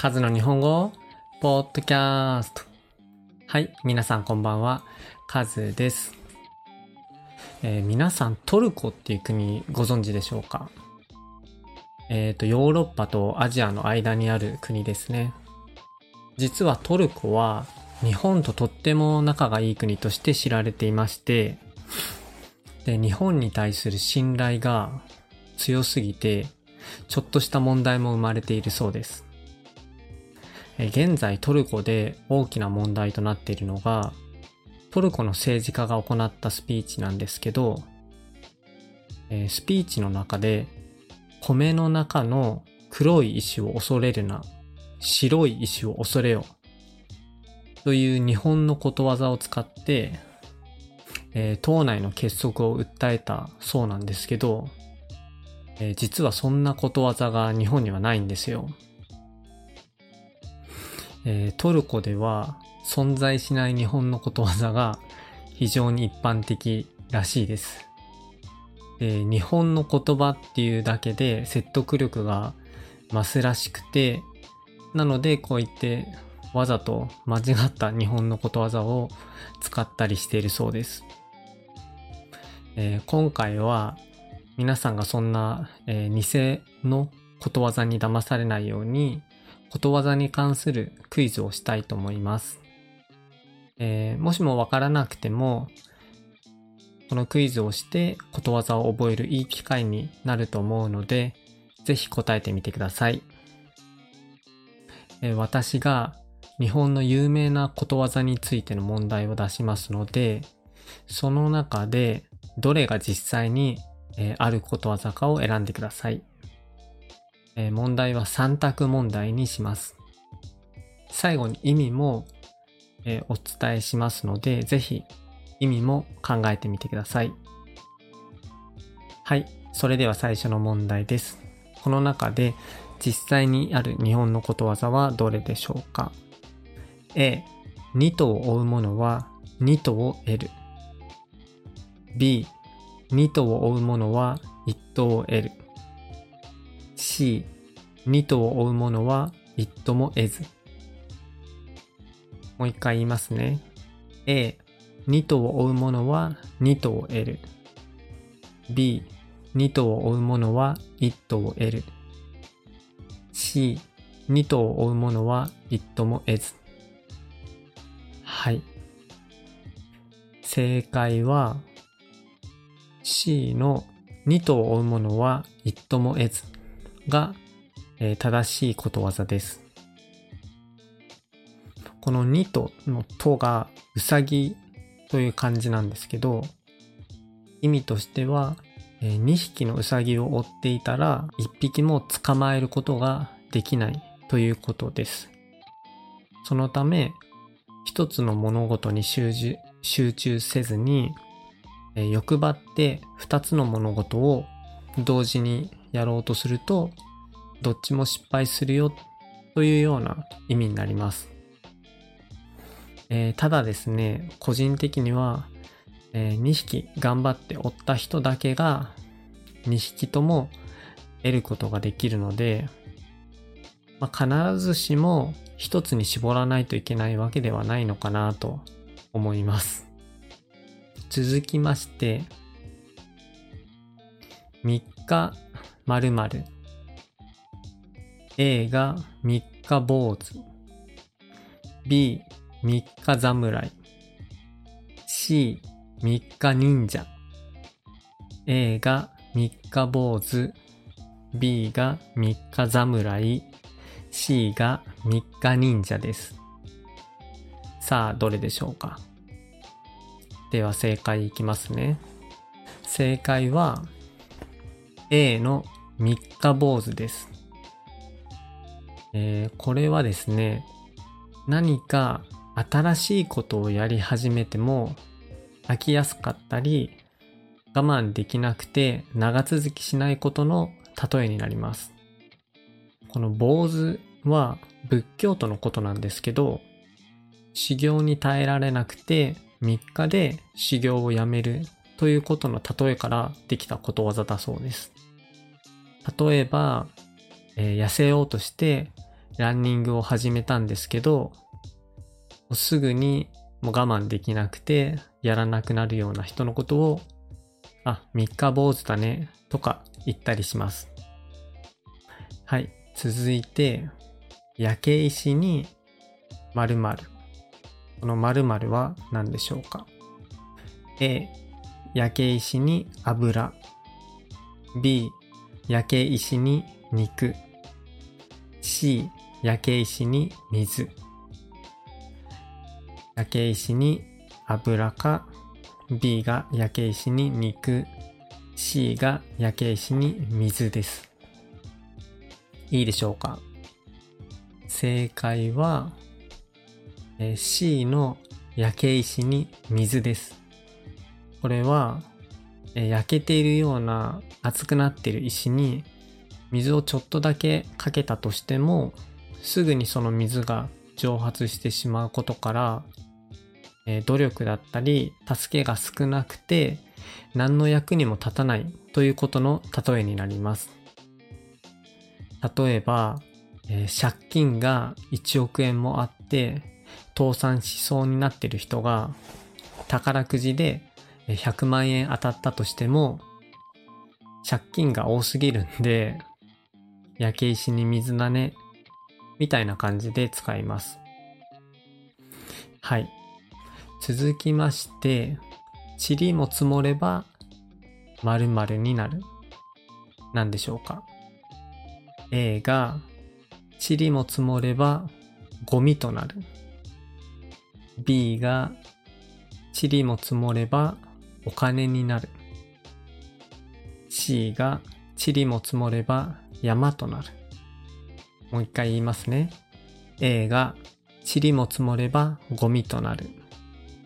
カズの日本語ポッドキャスト。はい、皆さんこんばんは。カズです。えー皆さんトルコっていう国ご存知でしょうか？えっ、と、ヨーロッパとアジアの間にある国ですね。実はトルコは日本ととっても仲がいい国として知られていまして、で、日本に対する信頼が強すぎて、ちょっとした問題も生まれているそうです。現在トルコで大きな問題となっているのが、トルコの政治家が行ったスピーチなんですけど、スピーチの中で、米の中の黒い石を恐れるな、白い石を恐れよ、という日本のことわざを使って、えー党内の結束を訴えたそうなんですけど、え実はそんなことわざが日本にはないんですよ。えートルコでは存在しない日本のことわざが 非常に一般的らしいです。で日本の言葉っていうだけで説得力が増すらしくて、なのでこう言ってわざと間違った日本のことわざを使ったりしているそうです。えー今回は皆さんがそんな、えー偽のことわざに騙されないようにことわざに関するクイズをしたいと思います。えーもしもわからなくてもこのクイズをしてことわざを覚えるいい機会になると思うのでぜひ答えてみてください。えー私が日本の有名なことわざについての問題を出しますのでその中でどれが実際に、えーあることわざかを選んでください。え問題は3択問題にします。最後に意味も、えお伝えしますので、ぜひ意味も考えてみてください。はい。それでは最初の問題です。この中で実際にある日本のことわざはどれでしょうか ?A、二頭を追う者は二頭を得る。B、二頭を追う者は一頭を得る。C、二頭を追う者は一頭も得ず。もう一回言いますね。A、二頭を追う者は二頭を得る。B、二頭を追う者は一頭を得る。C、二頭を追う者は一頭も得ず。はい。正解は C の二頭を追う者は一頭も得ずが、えー正しいことわざです。この二頭のとがうさぎという漢字なんですけど、意味としては、え2匹のうさぎを追っていたら1匹も捕まえることができないということです。そのため、一つの物事に集中せずに、えー欲張って二つの物事を同時にやろうとすると、どっちも失敗するよというような意味になります。えーただですね、個人的には、え2匹頑張って追った人だけが2匹とも得ることができるので、まあ、必ずしも一つに絞らないといけないわけではないのかなと思います。続きまして、3日〇〇。A が3日坊主。B 3日侍。C 3日忍者。A が3日坊主。B が3日侍。C が3日忍者です。さあどれでしょうか？では正解いきますね。正解は A の3日坊主です、えーこれはですね何か新しいことをやり始めても飽きやすかったり我慢できなくて長続きしないことの例えになります。この坊主は仏教徒のことなんですけど修行に耐えられなくて3日で修行をやめるということの例えからできたことわざだそうです。例えば、えー痩せようとしてランニングを始めたんですけど、もうすぐにもう我慢できなくてやらなくなるような人のことを、あ、三日坊主だねとか言ったりします。はい。続いて、焼け石に〇〇。この〇〇は何でしょうか ?A、焼け石に油。B、焼け石に肉。C、焼け石に水。焼け石に油か B が焼け石に肉 C が焼け石に水です。いいでしょうか？正解は、え C の焼け石に水です。これは、え焼けているような熱くなっている石に水をちょっとだけかけたとしてもすぐにその水が蒸発してしまうことからえ努力だったり助けが少なくて何の役にも立たないということの例えになります。例えば、え、借金が1億円もあって倒産しそうになってる人が宝くじで100万円当たったとしても借金が多すぎるんで焼け石に水種みたいな感じで使います。はい。続きまして、塵も積もれば〇〇になる。何でしょうか ?A が、塵も積もればゴミとなる。B が、塵も積もればお金になる。C が、塵も積もれば山となる。もう一回言いますね。A が、塵も積もればゴミとなる。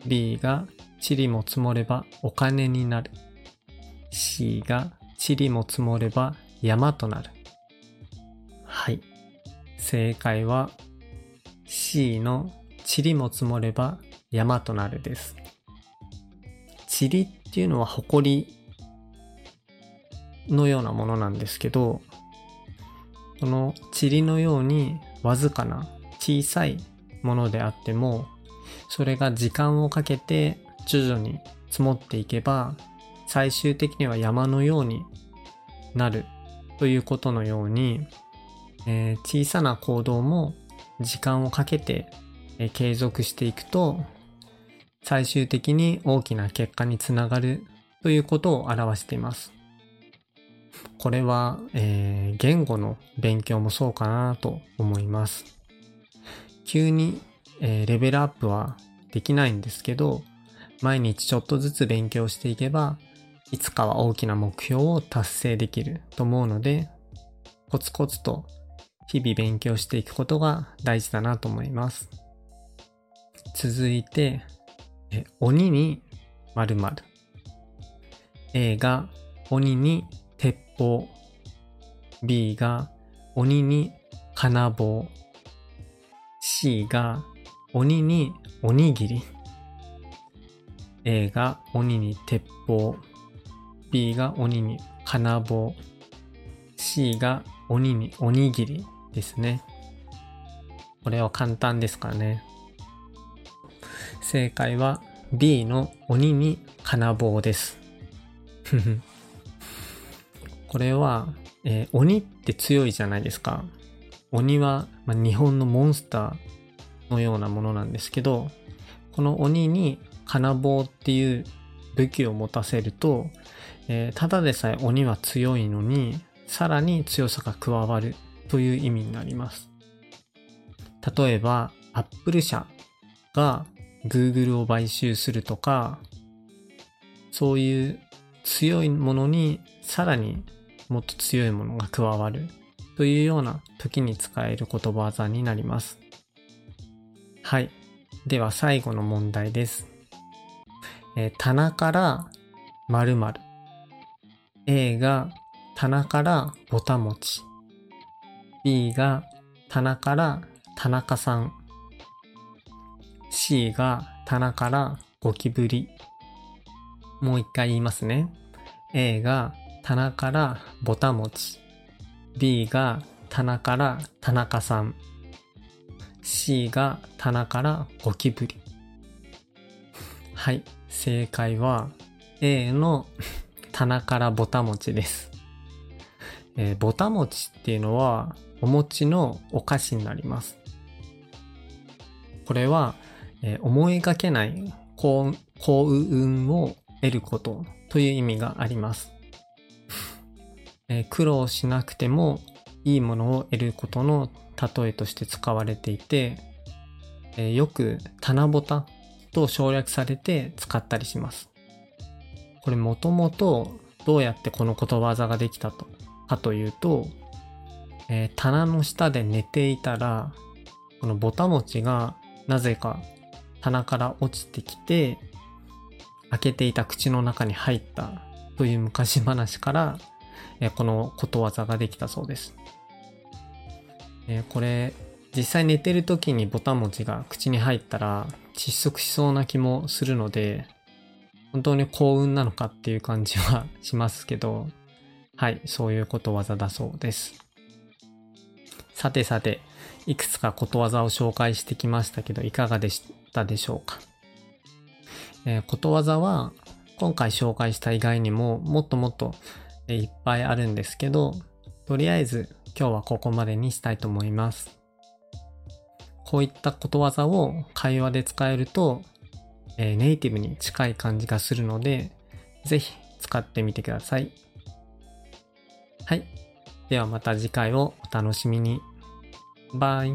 B が塵も積もればお金になる。C が塵も積もれば山となる。はい。正解は C の塵も積もれば山となるです。塵っていうのは埃のようなものなんですけど、この塵のようにわずかな小さいものであってもそれが時間をかけて徐々に積もっていけば、最終的には山のようになるということのように、えー、小さな行動も時間をかけて、え、継続していくと、最終的に大きな結果につながるということを表しています。これは、えー、言語の勉強もそうかなと思います。急にえー、レベルアップはできないんですけど、毎日ちょっとずつ勉強していけば、いつかは大きな目標を達成できると思うので、コツコツと日々勉強していくことが大事だなと思います。続いて、え鬼に〇〇。A が鬼に鉄砲。B が鬼に金棒。C が鬼におにぎり。A が鬼に鉄砲。B が鬼に金棒。C が鬼におにぎりですね。これは簡単ですからね。正解は B の鬼に金棒です。これは、えー、鬼って強いじゃないですか。鬼は、まあ、日本のモンスターのようなものなんですけど、この鬼に金棒っていう武器を持たせると、えー、ただでさえ鬼は強いのに、さらに強さが加わるという意味になります。例えば、アップル社が Google を買収するとか、そういう強いものにさらにもっと強いものが加わるというような時に使える言葉技になります。はい。では最後の問題です。えー、棚から〇〇。A が棚からぼたもち。B が棚から田中さん。C が棚からゴキブリ。もう一回言いますね。A が棚からぼたもち。B が棚から田中さん。C が棚からゴキブリ。はい。正解は A の棚からぼたもちです。えー、ぼたもちっていうのはお餅のお菓子になります。これは、え、思いがけない幸運を得ることという意味があります。え、苦労しなくてもいいものを得ることの例えとして使われていて、え、よく棚ぼたと省略されて使ったりします。これもともとどうやってこのことわざができたとかというと、え、棚の下で寝ていたら、このぼたもちがなぜか棚から落ちてきて、開けていた口の中に入ったという昔話から、え、このことわざができたそうです。え、これ、実際寝てる時にぼたもちが口に入ったら窒息しそうな気もするので、本当に幸運なのかっていう感じはしますけど、はい、そういうことわざだそうです。さてさて、いくつかことわざを紹介してきましたけど、いかがでしたでしょうか？えー、ことわざは、今回紹介した以外にも、もっともっと、いっぱいあるんですけど、とりあえず今日はここまでにしたいと思います。こういったことわざを会話で使えると、えー、ネイティブに近い感じがするので、ぜひ使ってみてください。はい。ではまた次回をお楽しみに。バイ。